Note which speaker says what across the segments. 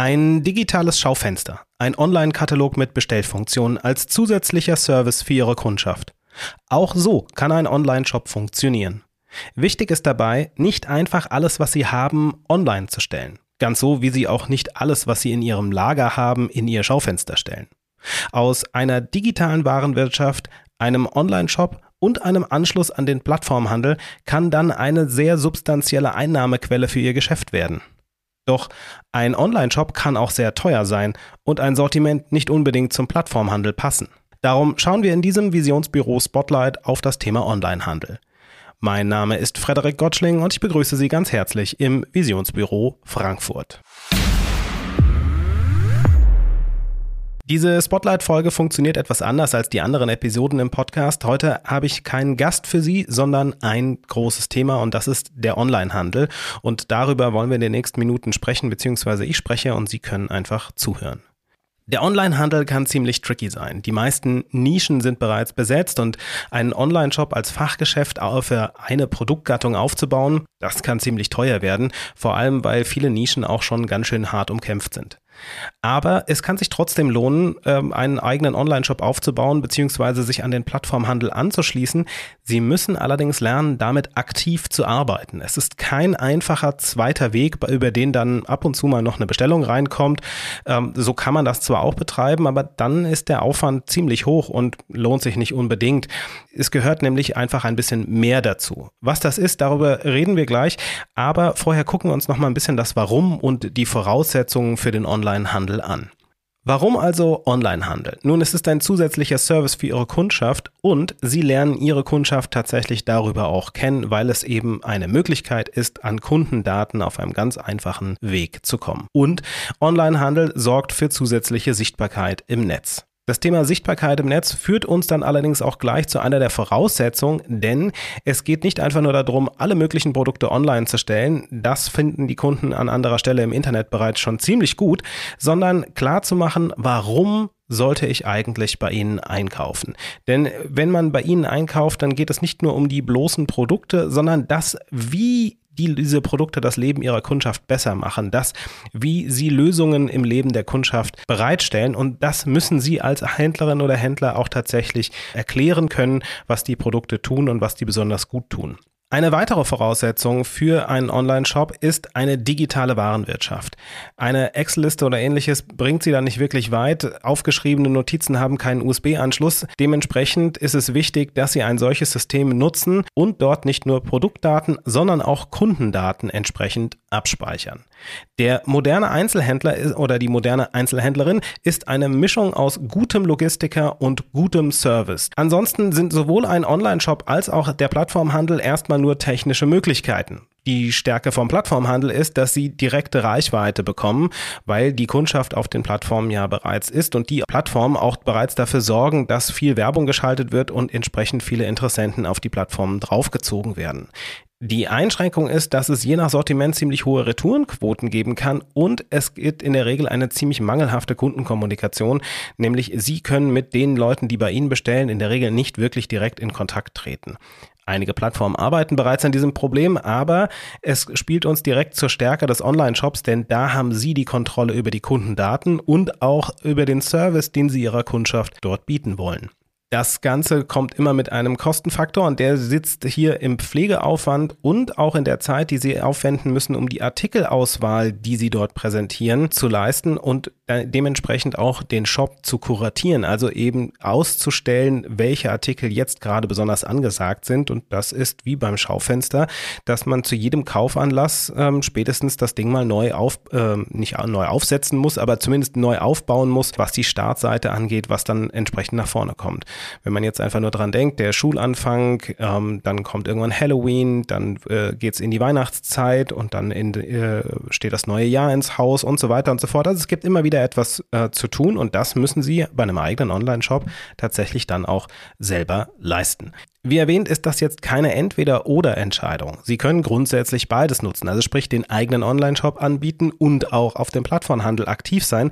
Speaker 1: Ein digitales Schaufenster, ein Online-Katalog mit Bestellfunktionen als zusätzlicher Service für Ihre Kundschaft. Auch so kann ein Online-Shop funktionieren. Wichtig ist dabei, nicht einfach alles, was Sie haben, online zu stellen. Ganz so, wie Sie auch nicht alles, was Sie in Ihrem Lager haben, in Ihr Schaufenster stellen. Aus einer digitalen Warenwirtschaft, einem Online-Shop und einem Anschluss an den Plattformhandel kann dann eine sehr substanzielle Einnahmequelle für Ihr Geschäft werden. Doch ein Online-Shop kann auch sehr teuer sein und ein Sortiment nicht unbedingt zum Plattformhandel passen. Darum schauen wir in diesem Visionsbüro Spotlight auf das Thema Onlinehandel. Mein Name ist Frederik Gottschling und ich begrüße Sie ganz herzlich im Visionsbüro Frankfurt. Diese Spotlight-Folge funktioniert etwas anders als die anderen Episoden im Podcast. Heute habe ich keinen Gast für Sie, sondern ein großes Thema und das ist der Onlinehandel. Und darüber wollen wir in den nächsten Minuten sprechen, beziehungsweise ich spreche und Sie können einfach zuhören. Der Onlinehandel kann ziemlich tricky sein. Die meisten Nischen sind bereits besetzt und einen Online-Shop als Fachgeschäft für eine Produktgattung aufzubauen, das kann ziemlich teuer werden, vor allem weil viele Nischen auch schon ganz schön hart umkämpft sind. Aber es kann sich trotzdem lohnen, ähm, einen eigenen Online-Shop aufzubauen bzw. sich an den Plattformhandel anzuschließen. Sie müssen allerdings lernen, damit aktiv zu arbeiten. Es ist kein einfacher zweiter Weg, über den dann ab und zu mal noch eine Bestellung reinkommt. Ähm, so kann man das zwar auch betreiben, aber dann ist der Aufwand ziemlich hoch und lohnt sich nicht unbedingt. Es gehört nämlich einfach ein bisschen mehr dazu. Was das ist, darüber reden wir gleich. Aber vorher gucken wir uns noch mal ein bisschen das Warum und die Voraussetzungen für den Online Onlinehandel an. Warum also Onlinehandel? Nun, es ist ein zusätzlicher Service für Ihre Kundschaft und Sie lernen Ihre Kundschaft tatsächlich darüber auch kennen, weil es eben eine Möglichkeit ist, an Kundendaten auf einem ganz einfachen Weg zu kommen. Und Onlinehandel sorgt für zusätzliche Sichtbarkeit im Netz. Das Thema Sichtbarkeit im Netz führt uns dann allerdings auch gleich zu einer der Voraussetzungen, denn es geht nicht einfach nur darum, alle möglichen Produkte online zu stellen, das finden die Kunden an anderer Stelle im Internet bereits schon ziemlich gut, sondern klar zu machen, warum sollte ich eigentlich bei Ihnen einkaufen? Denn wenn man bei Ihnen einkauft, dann geht es nicht nur um die bloßen Produkte, sondern das, wie die diese Produkte das Leben ihrer Kundschaft besser machen, das, wie sie Lösungen im Leben der Kundschaft bereitstellen. Und das müssen sie als Händlerin oder Händler auch tatsächlich erklären können, was die Produkte tun und was die besonders gut tun. Eine weitere Voraussetzung für einen Online-Shop ist eine digitale Warenwirtschaft. Eine Excel-Liste oder ähnliches bringt sie da nicht wirklich weit. Aufgeschriebene Notizen haben keinen USB-Anschluss. Dementsprechend ist es wichtig, dass Sie ein solches System nutzen und dort nicht nur Produktdaten, sondern auch Kundendaten entsprechend abspeichern. Der moderne Einzelhändler oder die moderne Einzelhändlerin ist eine Mischung aus gutem Logistiker und gutem Service. Ansonsten sind sowohl ein Online-Shop als auch der Plattformhandel erstmal nur technische Möglichkeiten. Die Stärke vom Plattformhandel ist, dass sie direkte Reichweite bekommen, weil die Kundschaft auf den Plattformen ja bereits ist und die Plattformen auch bereits dafür sorgen, dass viel Werbung geschaltet wird und entsprechend viele Interessenten auf die Plattformen draufgezogen werden. Die Einschränkung ist, dass es je nach Sortiment ziemlich hohe Retourenquoten geben kann und es gibt in der Regel eine ziemlich mangelhafte Kundenkommunikation, nämlich Sie können mit den Leuten, die bei Ihnen bestellen, in der Regel nicht wirklich direkt in Kontakt treten. Einige Plattformen arbeiten bereits an diesem Problem, aber es spielt uns direkt zur Stärke des Online-Shops, denn da haben Sie die Kontrolle über die Kundendaten und auch über den Service, den Sie Ihrer Kundschaft dort bieten wollen. Das Ganze kommt immer mit einem Kostenfaktor und der sitzt hier im Pflegeaufwand und auch in der Zeit, die Sie aufwenden müssen, um die Artikelauswahl, die Sie dort präsentieren, zu leisten und dementsprechend auch den Shop zu kuratieren, also eben auszustellen, welche Artikel jetzt gerade besonders angesagt sind. Und das ist wie beim Schaufenster, dass man zu jedem Kaufanlass ähm, spätestens das Ding mal neu auf, äh, nicht neu aufsetzen muss, aber zumindest neu aufbauen muss, was die Startseite angeht, was dann entsprechend nach vorne kommt. Wenn man jetzt einfach nur dran denkt, der Schulanfang, ähm, dann kommt irgendwann Halloween, dann äh, geht in die Weihnachtszeit und dann in, äh, steht das neue Jahr ins Haus und so weiter und so fort. Also es gibt immer wieder etwas äh, zu tun und das müssen Sie bei einem eigenen Online-Shop tatsächlich dann auch selber leisten. Wie erwähnt, ist das jetzt keine Entweder-Oder-Entscheidung. Sie können grundsätzlich beides nutzen, also sprich den eigenen Online-Shop anbieten und auch auf dem Plattformhandel aktiv sein.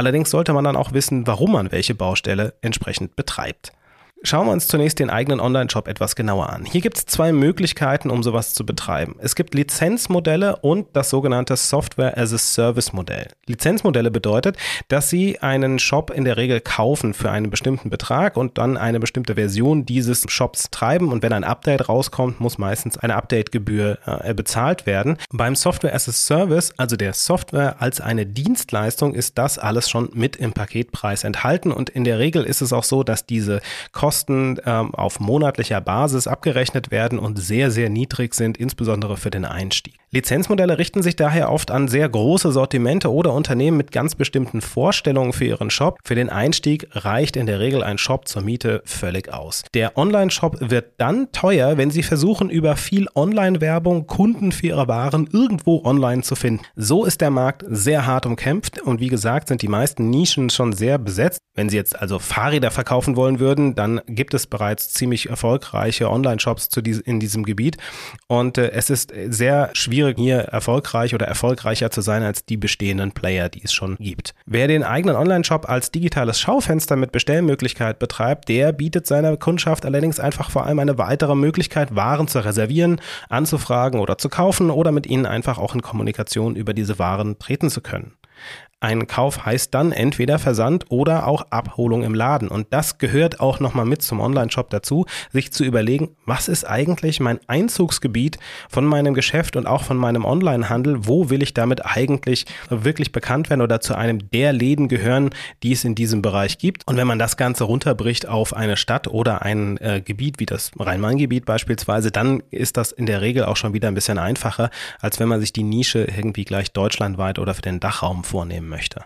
Speaker 1: Allerdings sollte man dann auch wissen, warum man welche Baustelle entsprechend betreibt. Schauen wir uns zunächst den eigenen Online-Shop etwas genauer an. Hier gibt es zwei Möglichkeiten, um sowas zu betreiben. Es gibt Lizenzmodelle und das sogenannte Software as a Service Modell. Lizenzmodelle bedeutet, dass Sie einen Shop in der Regel kaufen für einen bestimmten Betrag und dann eine bestimmte Version dieses Shops treiben und wenn ein Update rauskommt, muss meistens eine Update-Gebühr äh, bezahlt werden. Beim Software as a Service, also der Software als eine Dienstleistung, ist das alles schon mit im Paketpreis enthalten und in der Regel ist es auch so, dass diese Kosten Kosten ähm, auf monatlicher Basis abgerechnet werden und sehr, sehr niedrig sind, insbesondere für den Einstieg. Lizenzmodelle richten sich daher oft an sehr große Sortimente oder Unternehmen mit ganz bestimmten Vorstellungen für ihren Shop. Für den Einstieg reicht in der Regel ein Shop zur Miete völlig aus. Der Online-Shop wird dann teuer, wenn Sie versuchen, über viel Online-Werbung Kunden für Ihre Waren irgendwo online zu finden. So ist der Markt sehr hart umkämpft und wie gesagt sind die meisten Nischen schon sehr besetzt. Wenn Sie jetzt also Fahrräder verkaufen wollen würden, dann gibt es bereits ziemlich erfolgreiche Online-Shops in diesem Gebiet und äh, es ist sehr schwierig schwierig, hier erfolgreich oder erfolgreicher zu sein als die bestehenden Player, die es schon gibt. Wer den eigenen Online-Shop als digitales Schaufenster mit Bestellmöglichkeit betreibt, der bietet seiner Kundschaft allerdings einfach vor allem eine weitere Möglichkeit, Waren zu reservieren, anzufragen oder zu kaufen oder mit ihnen einfach auch in Kommunikation über diese Waren treten zu können. Ein Kauf heißt dann entweder Versand oder auch Abholung im Laden. Und das gehört auch nochmal mit zum Online-Shop dazu, sich zu überlegen, was ist eigentlich mein Einzugsgebiet von meinem Geschäft und auch von meinem Online-Handel? Wo will ich damit eigentlich wirklich bekannt werden oder zu einem der Läden gehören, die es in diesem Bereich gibt? Und wenn man das Ganze runterbricht auf eine Stadt oder ein äh, Gebiet wie das Rhein-Main-Gebiet beispielsweise, dann ist das in der Regel auch schon wieder ein bisschen einfacher, als wenn man sich die Nische irgendwie gleich deutschlandweit oder für den Dachraum vornehmen möchte.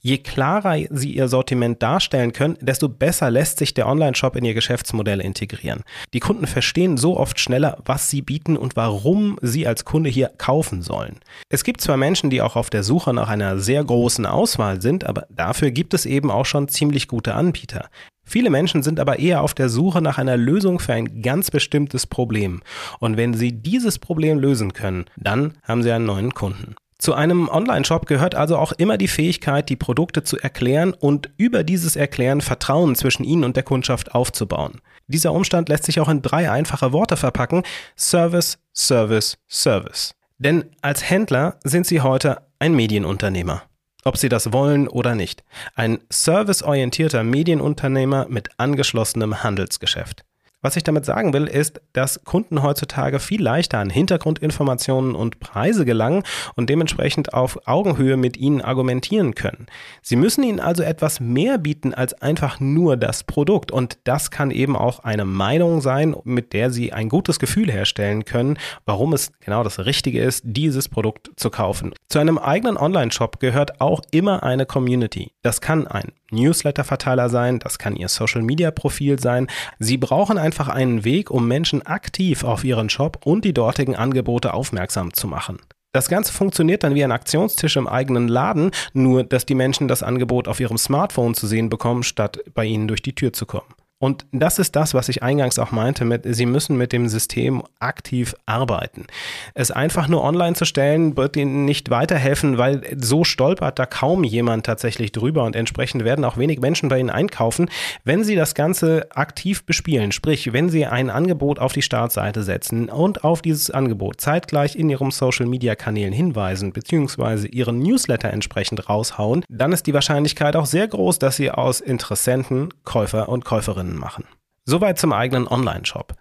Speaker 1: Je klarer Sie Ihr Sortiment darstellen können, desto besser lässt sich der Online-Shop in Ihr Geschäftsmodell integrieren. Die Kunden verstehen so oft schneller, was Sie bieten und warum Sie als Kunde hier kaufen sollen. Es gibt zwar Menschen, die auch auf der Suche nach einer sehr großen Auswahl sind, aber dafür gibt es eben auch schon ziemlich gute Anbieter. Viele Menschen sind aber eher auf der Suche nach einer Lösung für ein ganz bestimmtes Problem. Und wenn Sie dieses Problem lösen können, dann haben Sie einen neuen Kunden. Zu einem Online-Shop gehört also auch immer die Fähigkeit, die Produkte zu erklären und über dieses Erklären Vertrauen zwischen Ihnen und der Kundschaft aufzubauen. Dieser Umstand lässt sich auch in drei einfache Worte verpacken. Service, Service, Service. Denn als Händler sind Sie heute ein Medienunternehmer. Ob Sie das wollen oder nicht. Ein serviceorientierter Medienunternehmer mit angeschlossenem Handelsgeschäft. Was ich damit sagen will, ist, dass Kunden heutzutage viel leichter an Hintergrundinformationen und Preise gelangen und dementsprechend auf Augenhöhe mit ihnen argumentieren können. Sie müssen ihnen also etwas mehr bieten als einfach nur das Produkt und das kann eben auch eine Meinung sein, mit der sie ein gutes Gefühl herstellen können, warum es genau das Richtige ist, dieses Produkt zu kaufen. Zu einem eigenen Online-Shop gehört auch immer eine Community. Das kann ein Newsletter-Verteiler sein, das kann Ihr Social-Media-Profil sein. Sie brauchen einfach einen Weg, um Menschen aktiv auf Ihren Shop und die dortigen Angebote aufmerksam zu machen. Das Ganze funktioniert dann wie ein Aktionstisch im eigenen Laden, nur dass die Menschen das Angebot auf ihrem Smartphone zu sehen bekommen, statt bei ihnen durch die Tür zu kommen. Und das ist das, was ich eingangs auch meinte mit, Sie müssen mit dem System aktiv arbeiten. Es einfach nur online zu stellen, wird Ihnen nicht weiterhelfen, weil so stolpert da kaum jemand tatsächlich drüber und entsprechend werden auch wenig Menschen bei Ihnen einkaufen. Wenn Sie das Ganze aktiv bespielen, sprich, wenn Sie ein Angebot auf die Startseite setzen und auf dieses Angebot zeitgleich in Ihrem Social Media Kanälen hinweisen, beziehungsweise Ihren Newsletter entsprechend raushauen, dann ist die Wahrscheinlichkeit auch sehr groß, dass Sie aus Interessenten Käufer und Käuferinnen Kundinnen machen. Soweit zum eigenen Online-Shop.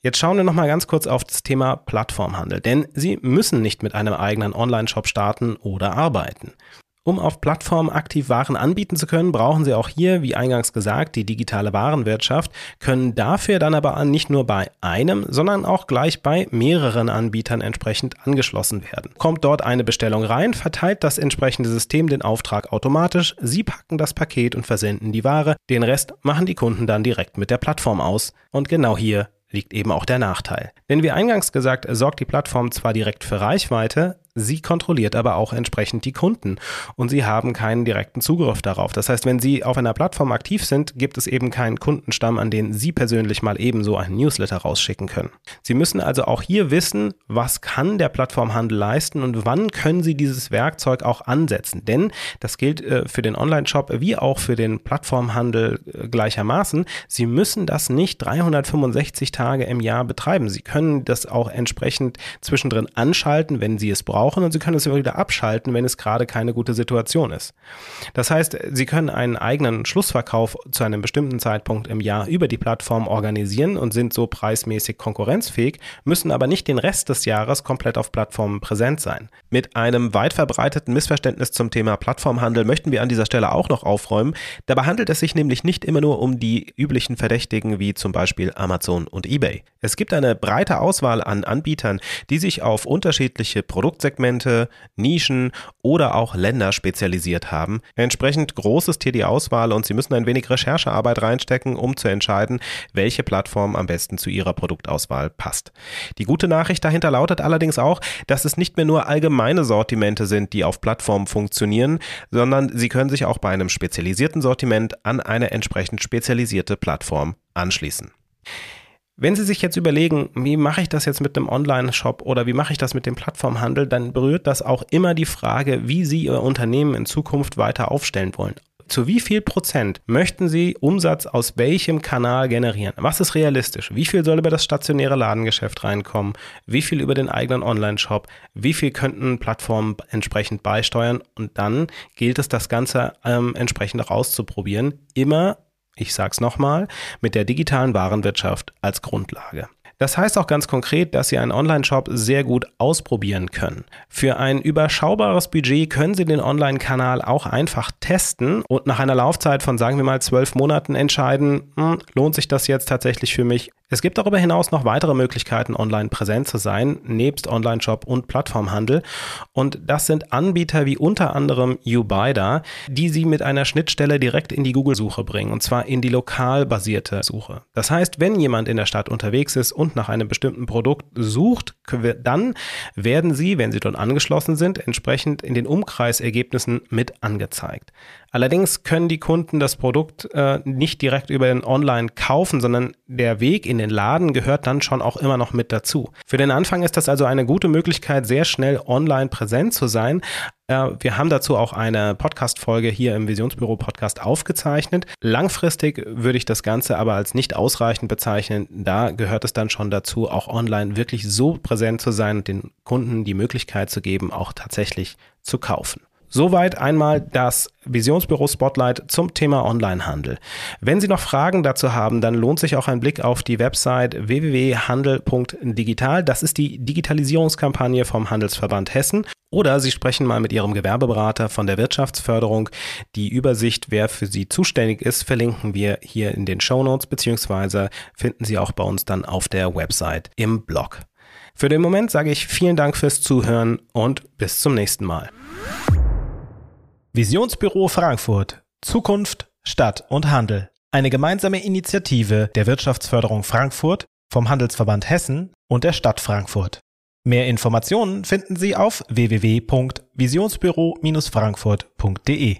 Speaker 1: Jetzt schauen wir noch mal ganz kurz auf das Thema Plattformhandel, denn Sie müssen nicht mit einem eigenen Online-Shop starten oder arbeiten. Um auf Plattformen aktiv Waren anbieten zu können, brauchen Sie auch hier, wie eingangs gesagt, die digitale Warenwirtschaft, können dafür dann aber nicht nur bei einem, sondern auch gleich bei mehreren Anbietern entsprechend angeschlossen werden. Kommt dort eine Bestellung rein, verteilt das entsprechende System den Auftrag automatisch, Sie packen das Paket und versenden die Ware, den Rest machen die Kunden dann direkt mit der Plattform aus. Und genau hier liegt eben auch der Nachteil. Denn wie eingangs gesagt, sorgt die Plattform zwar direkt für Reichweite, Sie kontrolliert aber auch entsprechend die Kunden und Sie haben keinen direkten Zugriff darauf. Das heißt, wenn Sie auf einer Plattform aktiv sind, gibt es eben keinen Kundenstamm, an den Sie persönlich mal ebenso einen Newsletter rausschicken können. Sie müssen also auch hier wissen, was kann der Plattformhandel leisten und wann können Sie dieses Werkzeug auch ansetzen. Denn das gilt äh, für den Online-Shop wie auch für den Plattformhandel äh, gleichermaßen. Sie müssen das nicht 365 Tage im Jahr betreiben. Sie können das auch entsprechend zwischendrin anschalten, wenn Sie es brauchen und Sie können es wieder abschalten, wenn es gerade keine gute Situation ist. Das heißt, Sie können einen eigenen Schlussverkauf zu einem bestimmten Zeitpunkt im Jahr über die Plattform organisieren und sind so preismäßig konkurrenzfähig, müssen aber nicht den Rest des Jahres komplett auf Plattformen präsent sein. Mit einem weit verbreiteten Missverständnis zum Thema Plattformhandel möchten wir an dieser Stelle auch noch aufräumen. Dabei handelt es sich nämlich nicht immer nur um die üblichen Verdächtigen wie zum Beispiel Amazon und eBay. Es gibt eine breite Auswahl an Anbietern, die sich auf unterschiedliche Produktsegmente, Nischen oder auch Länder spezialisiert haben. Entsprechend groß ist hier die Auswahl und Sie müssen ein wenig Recherchearbeit reinstecken, um zu entscheiden, welche Plattform am besten zu Ihrer Produktauswahl passt. Die gute Nachricht dahinter lautet allerdings auch, dass es nicht mehr nur allgemeine Sortimente sind, die auf Plattformen funktionieren, sondern Sie können sich auch bei einem spezialisierten Sortiment an eine entsprechend spezialisierte Plattform anschließen. Wenn Sie sich jetzt überlegen, wie mache ich das jetzt mit einem Online-Shop oder wie mache ich das mit dem Plattformhandel, dann berührt das auch immer die Frage, wie Sie Ihr Unternehmen in Zukunft weiter aufstellen wollen. Zu wie viel Prozent möchten Sie Umsatz aus welchem Kanal generieren? Was ist realistisch? Wie viel soll über das stationäre Ladengeschäft reinkommen? Wie viel über den eigenen Online-Shop? Wie viel könnten Plattformen entsprechend beisteuern? Und dann gilt es, das Ganze ähm, entsprechend auch auszuprobieren. Immer ich sage es nochmal, mit der digitalen Warenwirtschaft als Grundlage. Das heißt auch ganz konkret, dass Sie einen Online-Shop sehr gut ausprobieren können. Für ein überschaubares Budget können Sie den Online-Kanal auch einfach testen und nach einer Laufzeit von sagen wir mal zwölf Monaten entscheiden, hm, lohnt sich das jetzt tatsächlich für mich es gibt darüber hinaus noch weitere Möglichkeiten, online präsent zu sein, nebst Online-Shop und Plattformhandel. Und das sind Anbieter wie unter anderem YouBuyda, die Sie mit einer Schnittstelle direkt in die Google-Suche bringen, und zwar in die lokal basierte Suche. Das heißt, wenn jemand in der Stadt unterwegs ist und nach einem bestimmten Produkt sucht, dann werden Sie, wenn Sie dort angeschlossen sind, entsprechend in den Umkreisergebnissen mit angezeigt. Allerdings können die Kunden das Produkt äh, nicht direkt über den Online kaufen, sondern der Weg in den Laden gehört dann schon auch immer noch mit dazu. Für den Anfang ist das also eine gute Möglichkeit, sehr schnell online präsent zu sein. Äh, wir haben dazu auch eine Podcast-Folge hier im Visionsbüro Podcast aufgezeichnet. Langfristig würde ich das Ganze aber als nicht ausreichend bezeichnen. Da gehört es dann schon dazu, auch online wirklich so präsent zu sein und den Kunden die Möglichkeit zu geben, auch tatsächlich zu kaufen. Soweit einmal das Visionsbüro Spotlight zum Thema Onlinehandel. Wenn Sie noch Fragen dazu haben, dann lohnt sich auch ein Blick auf die Website www.handel.digital. Das ist die Digitalisierungskampagne vom Handelsverband Hessen. Oder Sie sprechen mal mit Ihrem Gewerbeberater von der Wirtschaftsförderung. Die Übersicht, wer für Sie zuständig ist, verlinken wir hier in den Show Notes beziehungsweise finden Sie auch bei uns dann auf der Website im Blog. Für den Moment sage ich vielen Dank fürs Zuhören und bis zum nächsten Mal. Visionsbüro Frankfurt. Zukunft, Stadt und Handel. Eine gemeinsame Initiative der Wirtschaftsförderung Frankfurt, vom Handelsverband Hessen und der Stadt Frankfurt. Mehr Informationen finden Sie auf www.visionsbüro-frankfurt.de.